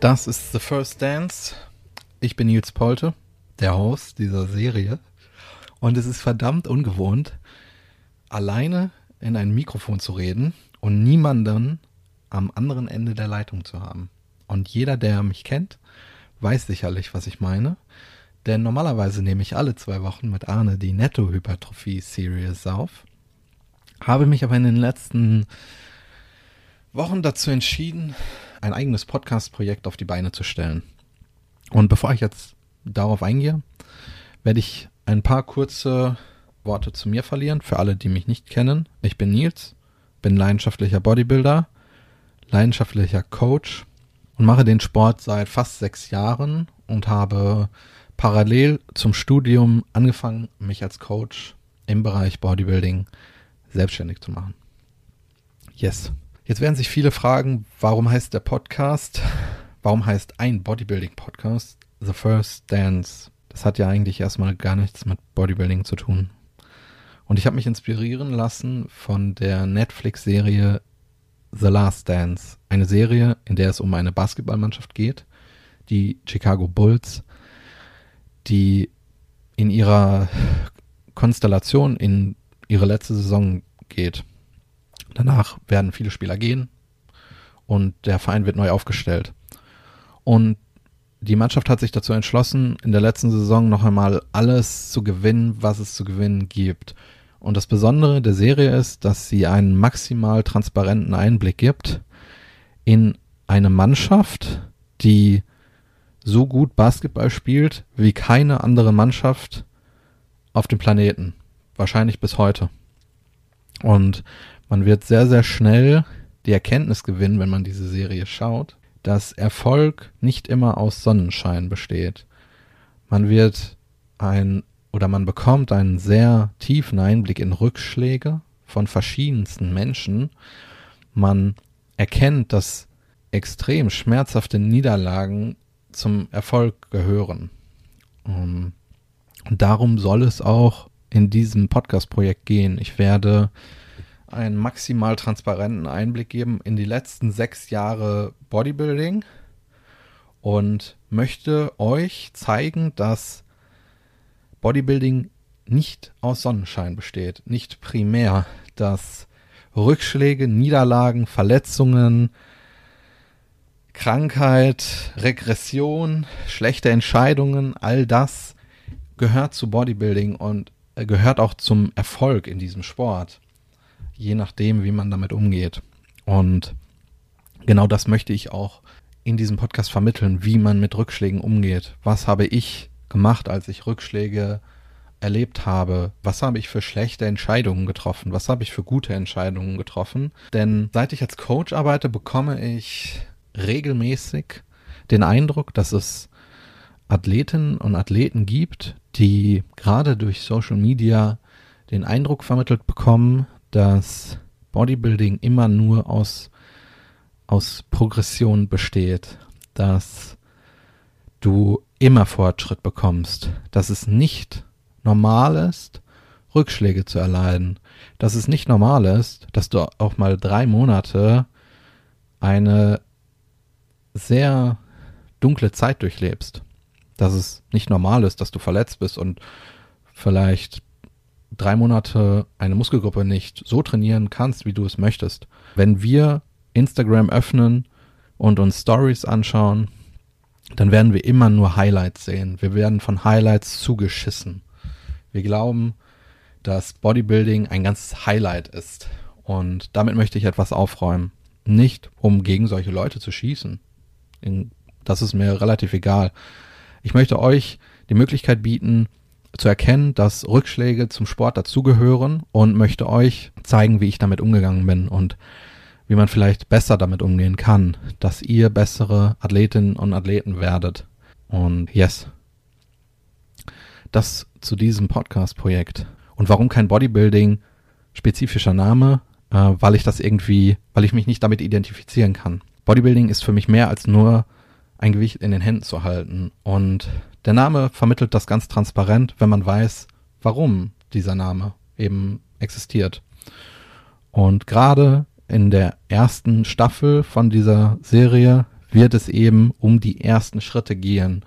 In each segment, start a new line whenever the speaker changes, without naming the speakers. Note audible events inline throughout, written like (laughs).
Das ist The First Dance. Ich bin Nils Polte, der Host dieser Serie. Und es ist verdammt ungewohnt, alleine in ein Mikrofon zu reden und niemanden am anderen Ende der Leitung zu haben. Und jeder, der mich kennt, weiß sicherlich, was ich meine. Denn normalerweise nehme ich alle zwei Wochen mit Arne die Netto-Hypertrophie-Series auf. Habe mich aber in den letzten Wochen dazu entschieden, ein eigenes Podcast-Projekt auf die Beine zu stellen. Und bevor ich jetzt darauf eingehe, werde ich ein paar kurze Worte zu mir verlieren, für alle, die mich nicht kennen. Ich bin Nils, bin leidenschaftlicher Bodybuilder, leidenschaftlicher Coach und mache den Sport seit fast sechs Jahren und habe parallel zum Studium angefangen, mich als Coach im Bereich Bodybuilding selbstständig zu machen. Yes. Jetzt werden sich viele fragen, warum heißt der Podcast, warum heißt ein Bodybuilding-Podcast The First Dance? Das hat ja eigentlich erstmal gar nichts mit Bodybuilding zu tun. Und ich habe mich inspirieren lassen von der Netflix-Serie The Last Dance. Eine Serie, in der es um eine Basketballmannschaft geht, die Chicago Bulls, die in ihrer Konstellation in ihre letzte Saison geht. Danach werden viele Spieler gehen und der Verein wird neu aufgestellt. Und die Mannschaft hat sich dazu entschlossen, in der letzten Saison noch einmal alles zu gewinnen, was es zu gewinnen gibt. Und das Besondere der Serie ist, dass sie einen maximal transparenten Einblick gibt in eine Mannschaft, die so gut Basketball spielt wie keine andere Mannschaft auf dem Planeten. Wahrscheinlich bis heute. Und man wird sehr, sehr schnell die Erkenntnis gewinnen, wenn man diese Serie schaut, dass Erfolg nicht immer aus Sonnenschein besteht. Man wird ein oder man bekommt einen sehr tiefen Einblick in Rückschläge von verschiedensten Menschen. Man erkennt, dass extrem schmerzhafte Niederlagen zum Erfolg gehören. Und darum soll es auch in diesem Podcast-Projekt gehen. Ich werde einen maximal transparenten Einblick geben in die letzten sechs Jahre Bodybuilding und möchte euch zeigen, dass Bodybuilding nicht aus Sonnenschein besteht, nicht primär, dass Rückschläge, Niederlagen, Verletzungen, Krankheit, Regression, schlechte Entscheidungen, all das gehört zu Bodybuilding und äh, gehört auch zum Erfolg in diesem Sport je nachdem, wie man damit umgeht. Und genau das möchte ich auch in diesem Podcast vermitteln, wie man mit Rückschlägen umgeht. Was habe ich gemacht, als ich Rückschläge erlebt habe? Was habe ich für schlechte Entscheidungen getroffen? Was habe ich für gute Entscheidungen getroffen? Denn seit ich als Coach arbeite, bekomme ich regelmäßig den Eindruck, dass es Athletinnen und Athleten gibt, die gerade durch Social Media den Eindruck vermittelt bekommen, dass Bodybuilding immer nur aus, aus Progression besteht, dass du immer Fortschritt bekommst, dass es nicht normal ist, Rückschläge zu erleiden, dass es nicht normal ist, dass du auch mal drei Monate eine sehr dunkle Zeit durchlebst, dass es nicht normal ist, dass du verletzt bist und vielleicht drei Monate eine Muskelgruppe nicht so trainieren kannst, wie du es möchtest. Wenn wir Instagram öffnen und uns Stories anschauen, dann werden wir immer nur Highlights sehen. Wir werden von Highlights zugeschissen. Wir glauben, dass Bodybuilding ein ganzes Highlight ist. Und damit möchte ich etwas aufräumen. Nicht, um gegen solche Leute zu schießen. Das ist mir relativ egal. Ich möchte euch die Möglichkeit bieten, zu erkennen, dass Rückschläge zum Sport dazugehören und möchte euch zeigen, wie ich damit umgegangen bin und wie man vielleicht besser damit umgehen kann, dass ihr bessere Athletinnen und Athleten werdet. Und yes, das zu diesem Podcast-Projekt. Und warum kein Bodybuilding? Spezifischer Name, äh, weil ich das irgendwie, weil ich mich nicht damit identifizieren kann. Bodybuilding ist für mich mehr als nur ein Gewicht in den Händen zu halten. Und der Name vermittelt das ganz transparent, wenn man weiß, warum dieser Name eben existiert. Und gerade in der ersten Staffel von dieser Serie wird es eben um die ersten Schritte gehen,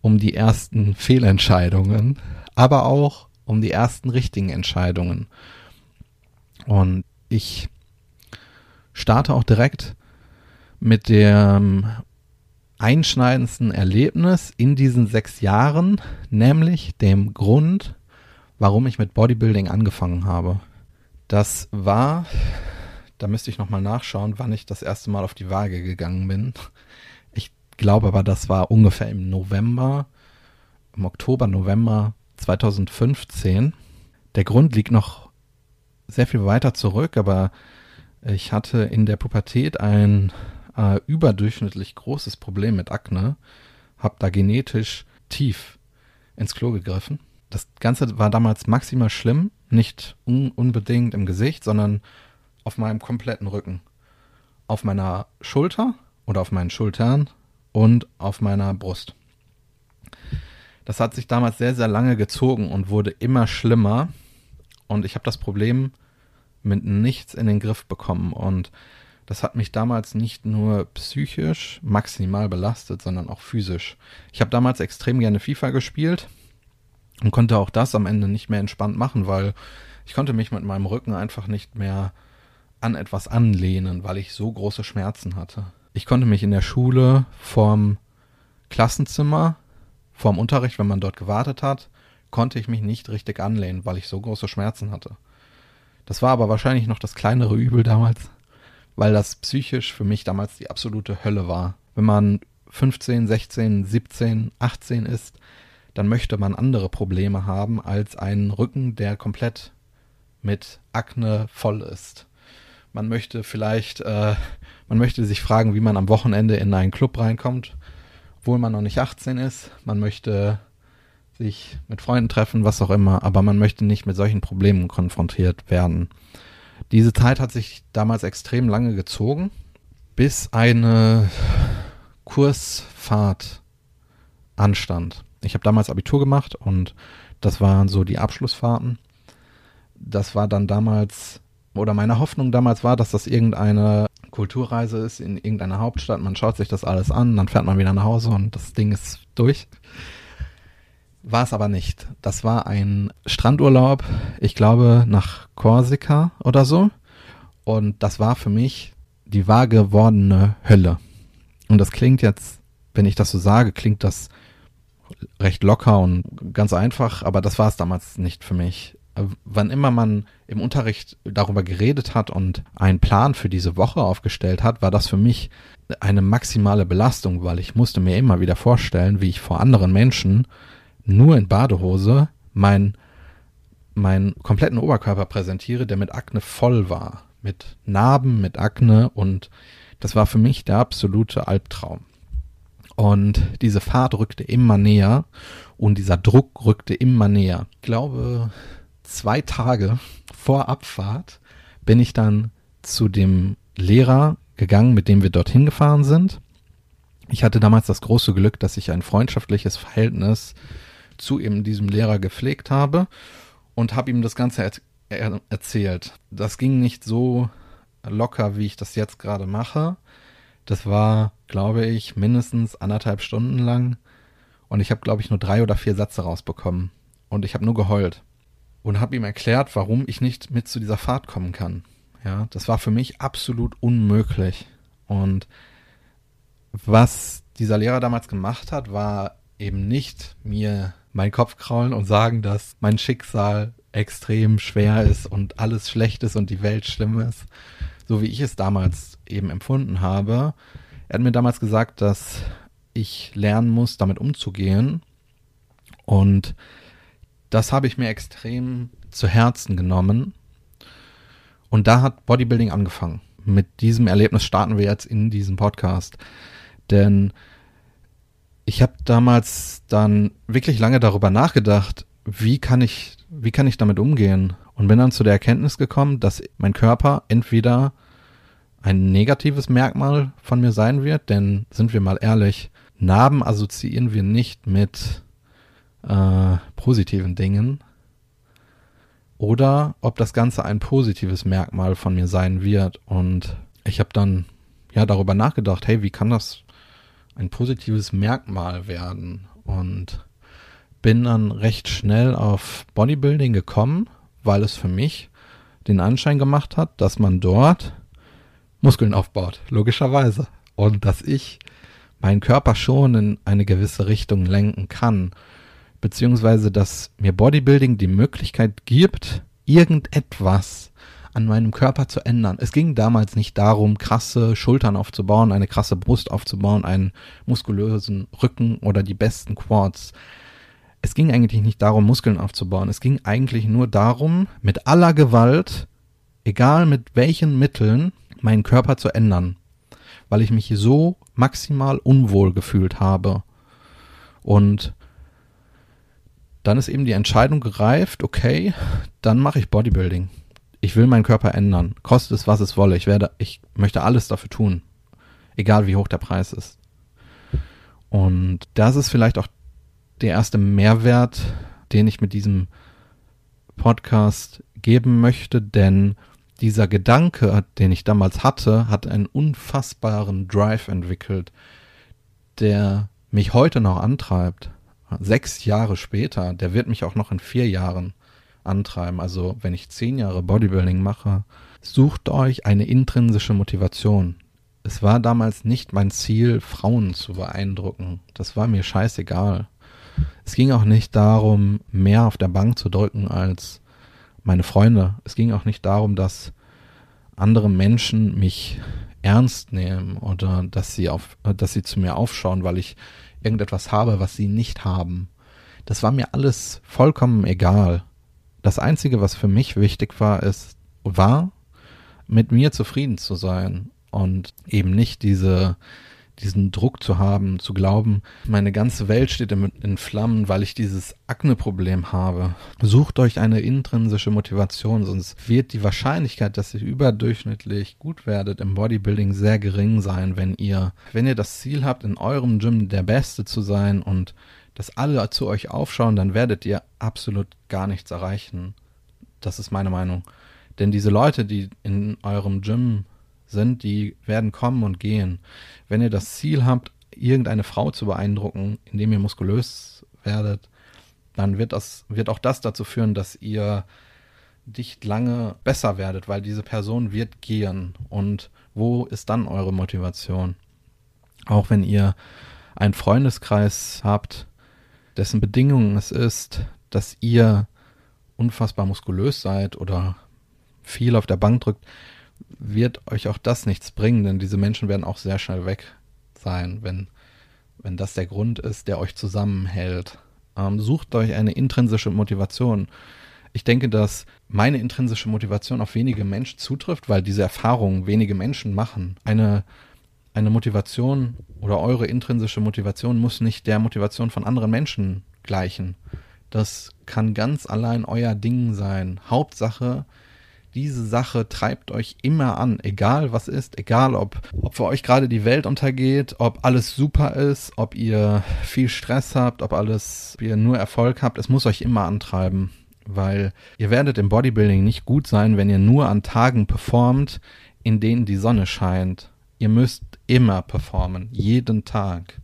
um die ersten Fehlentscheidungen, aber auch um die ersten richtigen Entscheidungen. Und ich starte auch direkt mit dem einschneidendsten Erlebnis in diesen sechs Jahren, nämlich dem Grund, warum ich mit Bodybuilding angefangen habe. Das war, da müsste ich nochmal nachschauen, wann ich das erste Mal auf die Waage gegangen bin. Ich glaube aber, das war ungefähr im November, im Oktober, November 2015. Der Grund liegt noch sehr viel weiter zurück, aber ich hatte in der Pubertät ein äh, überdurchschnittlich großes Problem mit Akne, habe da genetisch tief ins Klo gegriffen. Das Ganze war damals maximal schlimm, nicht un unbedingt im Gesicht, sondern auf meinem kompletten Rücken. Auf meiner Schulter oder auf meinen Schultern und auf meiner Brust. Das hat sich damals sehr, sehr lange gezogen und wurde immer schlimmer. Und ich habe das Problem mit nichts in den Griff bekommen. Und das hat mich damals nicht nur psychisch maximal belastet, sondern auch physisch. Ich habe damals extrem gerne FIFA gespielt und konnte auch das am Ende nicht mehr entspannt machen, weil ich konnte mich mit meinem Rücken einfach nicht mehr an etwas anlehnen, weil ich so große Schmerzen hatte. Ich konnte mich in der Schule vorm Klassenzimmer, vorm Unterricht, wenn man dort gewartet hat, konnte ich mich nicht richtig anlehnen, weil ich so große Schmerzen hatte. Das war aber wahrscheinlich noch das kleinere Übel damals, weil das psychisch für mich damals die absolute Hölle war. Wenn man 15, 16, 17, 18 ist, dann möchte man andere Probleme haben als einen Rücken, der komplett mit Akne voll ist. Man möchte vielleicht, äh, man möchte sich fragen, wie man am Wochenende in einen Club reinkommt, obwohl man noch nicht 18 ist. Man möchte sich mit Freunden treffen, was auch immer, aber man möchte nicht mit solchen Problemen konfrontiert werden. Diese Zeit hat sich damals extrem lange gezogen, bis eine Kursfahrt anstand. Ich habe damals Abitur gemacht und das waren so die Abschlussfahrten. Das war dann damals, oder meine Hoffnung damals war, dass das irgendeine Kulturreise ist in irgendeiner Hauptstadt. Man schaut sich das alles an, dann fährt man wieder nach Hause und das Ding ist durch. War es aber nicht. Das war ein Strandurlaub, ich glaube, nach Korsika oder so. Und das war für mich die wahr gewordene Hölle. Und das klingt jetzt, wenn ich das so sage, klingt das recht locker und ganz einfach, aber das war es damals nicht für mich. Wann immer man im Unterricht darüber geredet hat und einen Plan für diese Woche aufgestellt hat, war das für mich eine maximale Belastung, weil ich musste mir immer wieder vorstellen, wie ich vor anderen Menschen nur in Badehose meinen meinen kompletten Oberkörper präsentiere, der mit Akne voll war. Mit Narben, mit Akne und das war für mich der absolute Albtraum. Und diese Fahrt rückte immer näher und dieser Druck rückte immer näher. Ich glaube, zwei Tage vor Abfahrt bin ich dann zu dem Lehrer gegangen, mit dem wir dorthin gefahren sind. Ich hatte damals das große Glück, dass ich ein freundschaftliches Verhältnis zu eben diesem Lehrer gepflegt habe und habe ihm das Ganze er er erzählt. Das ging nicht so locker, wie ich das jetzt gerade mache. Das war, glaube ich, mindestens anderthalb Stunden lang und ich habe, glaube ich, nur drei oder vier Sätze rausbekommen und ich habe nur geheult und habe ihm erklärt, warum ich nicht mit zu dieser Fahrt kommen kann. Ja, das war für mich absolut unmöglich und was dieser Lehrer damals gemacht hat, war eben nicht mir meinen Kopf kraulen und sagen, dass mein Schicksal extrem schwer ist und alles schlecht ist und die Welt schlimm ist, so wie ich es damals eben empfunden habe. Er hat mir damals gesagt, dass ich lernen muss, damit umzugehen. Und das habe ich mir extrem zu Herzen genommen. Und da hat Bodybuilding angefangen. Mit diesem Erlebnis starten wir jetzt in diesem Podcast. Denn ich habe damals dann wirklich lange darüber nachgedacht, wie kann ich, wie kann ich damit umgehen? Und bin dann zu der Erkenntnis gekommen, dass mein Körper entweder ein negatives Merkmal von mir sein wird, denn sind wir mal ehrlich, Narben assoziieren wir nicht mit äh, positiven Dingen. Oder ob das Ganze ein positives Merkmal von mir sein wird. Und ich habe dann ja darüber nachgedacht, hey, wie kann das ein positives Merkmal werden und bin dann recht schnell auf Bodybuilding gekommen, weil es für mich den Anschein gemacht hat, dass man dort Muskeln aufbaut, logischerweise. Und dass ich meinen Körper schon in eine gewisse Richtung lenken kann. Beziehungsweise, dass mir Bodybuilding die Möglichkeit gibt, irgendetwas an meinem Körper zu ändern. Es ging damals nicht darum, krasse Schultern aufzubauen, eine krasse Brust aufzubauen, einen muskulösen Rücken oder die besten Quads. Es ging eigentlich nicht darum, Muskeln aufzubauen. Es ging eigentlich nur darum, mit aller Gewalt, egal mit welchen Mitteln, meinen Körper zu ändern. Weil ich mich so maximal unwohl gefühlt habe. Und dann ist eben die Entscheidung gereift, okay, dann mache ich Bodybuilding. Ich will meinen Körper ändern. Kostet es, was es wolle. Ich werde, ich möchte alles dafür tun. Egal wie hoch der Preis ist. Und das ist vielleicht auch der erste Mehrwert, den ich mit diesem Podcast geben möchte, denn dieser Gedanke, den ich damals hatte, hat einen unfassbaren Drive entwickelt, der mich heute noch antreibt. Sechs Jahre später, der wird mich auch noch in vier Jahren antreiben. Also wenn ich zehn Jahre Bodybuilding mache, sucht euch eine intrinsische Motivation. Es war damals nicht mein Ziel, Frauen zu beeindrucken. Das war mir scheißegal. Es ging auch nicht darum, mehr auf der Bank zu drücken als meine Freunde. Es ging auch nicht darum, dass andere Menschen mich ernst nehmen oder dass sie auf, dass sie zu mir aufschauen, weil ich irgendetwas habe, was sie nicht haben. Das war mir alles vollkommen egal. Das einzige, was für mich wichtig war, ist, war, mit mir zufrieden zu sein und eben nicht diese diesen Druck zu haben, zu glauben, meine ganze Welt steht in, Flammen, weil ich dieses Akne-Problem habe. Sucht euch eine intrinsische Motivation, sonst wird die Wahrscheinlichkeit, dass ihr überdurchschnittlich gut werdet im Bodybuilding sehr gering sein, wenn ihr, wenn ihr das Ziel habt, in eurem Gym der Beste zu sein und dass alle zu euch aufschauen, dann werdet ihr absolut gar nichts erreichen. Das ist meine Meinung. Denn diese Leute, die in eurem Gym sind, die werden kommen und gehen. Wenn ihr das Ziel habt, irgendeine Frau zu beeindrucken, indem ihr muskulös werdet, dann wird das, wird auch das dazu führen, dass ihr nicht lange besser werdet, weil diese Person wird gehen. Und wo ist dann eure Motivation? Auch wenn ihr einen Freundeskreis habt, dessen Bedingungen es ist, dass ihr unfassbar muskulös seid oder viel auf der Bank drückt, wird euch auch das nichts bringen, denn diese Menschen werden auch sehr schnell weg sein, wenn, wenn das der Grund ist, der euch zusammenhält. Ähm, sucht euch eine intrinsische Motivation. Ich denke, dass meine intrinsische Motivation auf wenige Menschen zutrifft, weil diese Erfahrungen wenige Menschen machen. Eine, eine Motivation oder eure intrinsische Motivation muss nicht der Motivation von anderen Menschen gleichen. Das kann ganz allein euer Ding sein. Hauptsache, diese Sache treibt euch immer an, egal was ist, egal ob, ob für euch gerade die Welt untergeht, ob alles super ist, ob ihr viel Stress habt, ob alles, ob ihr nur Erfolg habt, es muss euch immer antreiben, weil ihr werdet im Bodybuilding nicht gut sein, wenn ihr nur an Tagen performt, in denen die Sonne scheint. Ihr müsst immer performen, jeden Tag.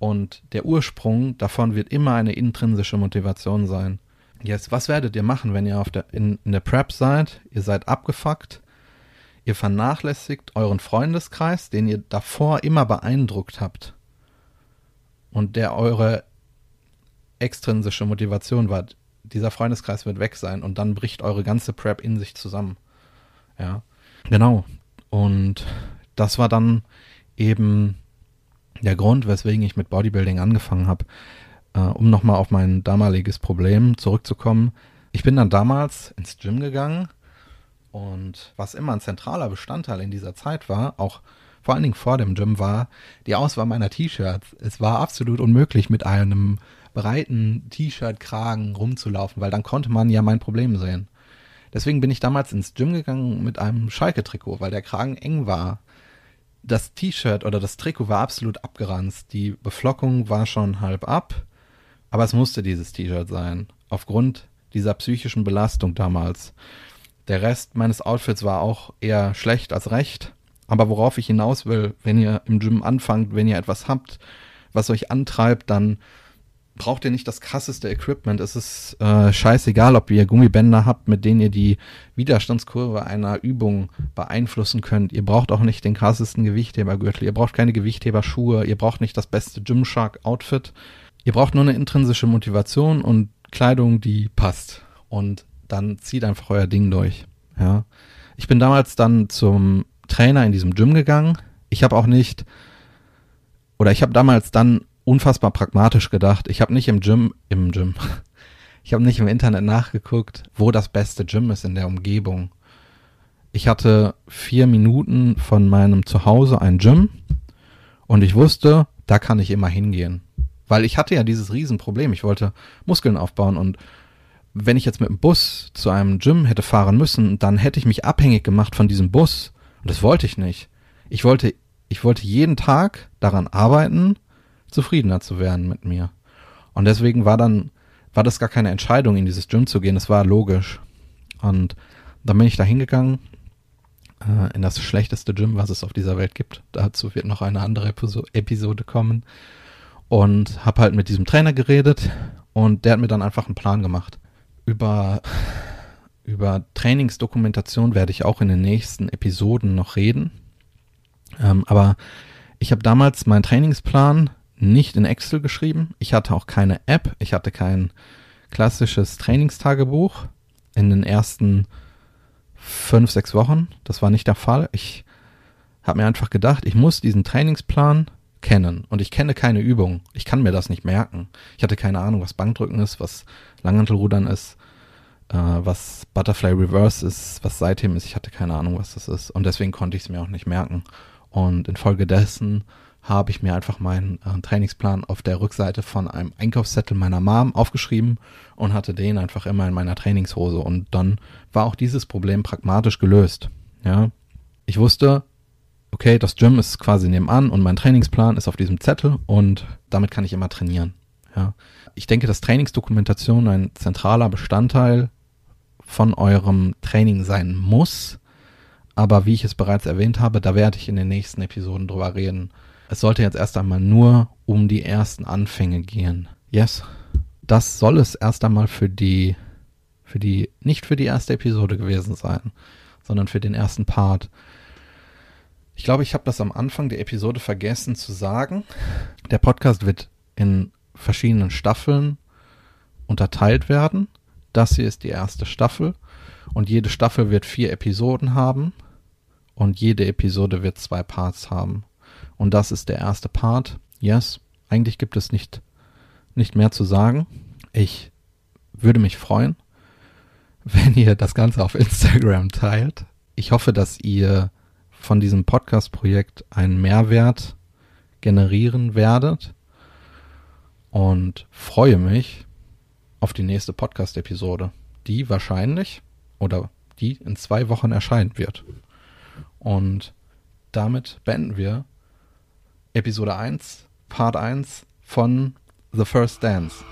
Und der Ursprung davon wird immer eine intrinsische Motivation sein. Jetzt, was werdet ihr machen, wenn ihr auf der, in, in der Prep seid? Ihr seid abgefuckt. Ihr vernachlässigt euren Freundeskreis, den ihr davor immer beeindruckt habt. Und der eure extrinsische Motivation war. Dieser Freundeskreis wird weg sein und dann bricht eure ganze Prep in sich zusammen. Ja. Genau. Und das war dann eben der Grund, weswegen ich mit Bodybuilding angefangen habe äh, um nochmal auf mein damaliges Problem zurückzukommen. Ich bin dann damals ins Gym gegangen und was immer ein zentraler Bestandteil in dieser Zeit war, auch vor allen Dingen vor dem Gym, war die Auswahl meiner T-Shirts. Es war absolut unmöglich, mit einem breiten T-Shirt-Kragen rumzulaufen, weil dann konnte man ja mein Problem sehen. Deswegen bin ich damals ins Gym gegangen mit einem Schalke-Trikot, weil der Kragen eng war. Das T-Shirt oder das Trikot war absolut abgeranzt. Die Beflockung war schon halb ab. Aber es musste dieses T-Shirt sein. Aufgrund dieser psychischen Belastung damals. Der Rest meines Outfits war auch eher schlecht als recht. Aber worauf ich hinaus will, wenn ihr im Gym anfangt, wenn ihr etwas habt, was euch antreibt, dann braucht ihr nicht das krasseste Equipment. Es ist äh, scheißegal, ob ihr Gummibänder habt, mit denen ihr die Widerstandskurve einer Übung beeinflussen könnt. Ihr braucht auch nicht den krassesten Gewichthebergürtel. Ihr braucht keine Gewichtheberschuhe. Ihr braucht nicht das beste Gymshark-Outfit. Ihr braucht nur eine intrinsische Motivation und Kleidung, die passt. Und dann zieht einfach euer Ding durch. Ja. Ich bin damals dann zum Trainer in diesem Gym gegangen. Ich habe auch nicht, oder ich habe damals dann unfassbar pragmatisch gedacht. Ich habe nicht im Gym, im Gym, (laughs) ich habe nicht im Internet nachgeguckt, wo das beste Gym ist in der Umgebung. Ich hatte vier Minuten von meinem Zuhause ein Gym und ich wusste, da kann ich immer hingehen. Weil ich hatte ja dieses Riesenproblem. Ich wollte Muskeln aufbauen und wenn ich jetzt mit dem Bus zu einem Gym hätte fahren müssen, dann hätte ich mich abhängig gemacht von diesem Bus. Und das wollte ich nicht. Ich wollte, ich wollte jeden Tag daran arbeiten, zufriedener zu werden mit mir. Und deswegen war dann, war das gar keine Entscheidung, in dieses Gym zu gehen. Das war logisch. Und dann bin ich da hingegangen, äh, in das schlechteste Gym, was es auf dieser Welt gibt. Dazu wird noch eine andere Episode kommen. Und habe halt mit diesem Trainer geredet und der hat mir dann einfach einen Plan gemacht. Über, über Trainingsdokumentation werde ich auch in den nächsten Episoden noch reden. Ähm, aber ich habe damals meinen Trainingsplan nicht in Excel geschrieben. Ich hatte auch keine App. Ich hatte kein klassisches Trainingstagebuch in den ersten fünf, sechs Wochen. Das war nicht der Fall. Ich habe mir einfach gedacht, ich muss diesen Trainingsplan kennen. Und ich kenne keine Übung. Ich kann mir das nicht merken. Ich hatte keine Ahnung, was Bankdrücken ist, was Langhantelrudern ist, äh, was Butterfly Reverse ist, was seitdem ist. Ich hatte keine Ahnung, was das ist. Und deswegen konnte ich es mir auch nicht merken. Und infolgedessen habe ich mir einfach meinen äh, Trainingsplan auf der Rückseite von einem Einkaufszettel meiner Mom aufgeschrieben und hatte den einfach immer in meiner Trainingshose. Und dann war auch dieses Problem pragmatisch gelöst. Ja, ich wusste, okay, das Gym ist quasi nebenan und mein Trainingsplan ist auf diesem Zettel und damit kann ich immer trainieren. Ja, ich denke, dass Trainingsdokumentation ein zentraler Bestandteil von eurem Training sein muss. Aber wie ich es bereits erwähnt habe, da werde ich in den nächsten Episoden drüber reden es sollte jetzt erst einmal nur um die ersten Anfänge gehen. Yes. Das soll es erst einmal für die, für die, nicht für die erste Episode gewesen sein, sondern für den ersten Part. Ich glaube, ich habe das am Anfang der Episode vergessen zu sagen. Der Podcast wird in verschiedenen Staffeln unterteilt werden. Das hier ist die erste Staffel und jede Staffel wird vier Episoden haben und jede Episode wird zwei Parts haben. Und das ist der erste Part. Yes, eigentlich gibt es nicht, nicht mehr zu sagen. Ich würde mich freuen, (laughs) wenn ihr das Ganze auf Instagram teilt. Ich hoffe, dass ihr von diesem Podcast-Projekt einen Mehrwert generieren werdet und freue mich auf die nächste Podcast-Episode, die wahrscheinlich oder die in zwei Wochen erscheinen wird. Und damit beenden wir Episode 1, Part 1 von The First Dance.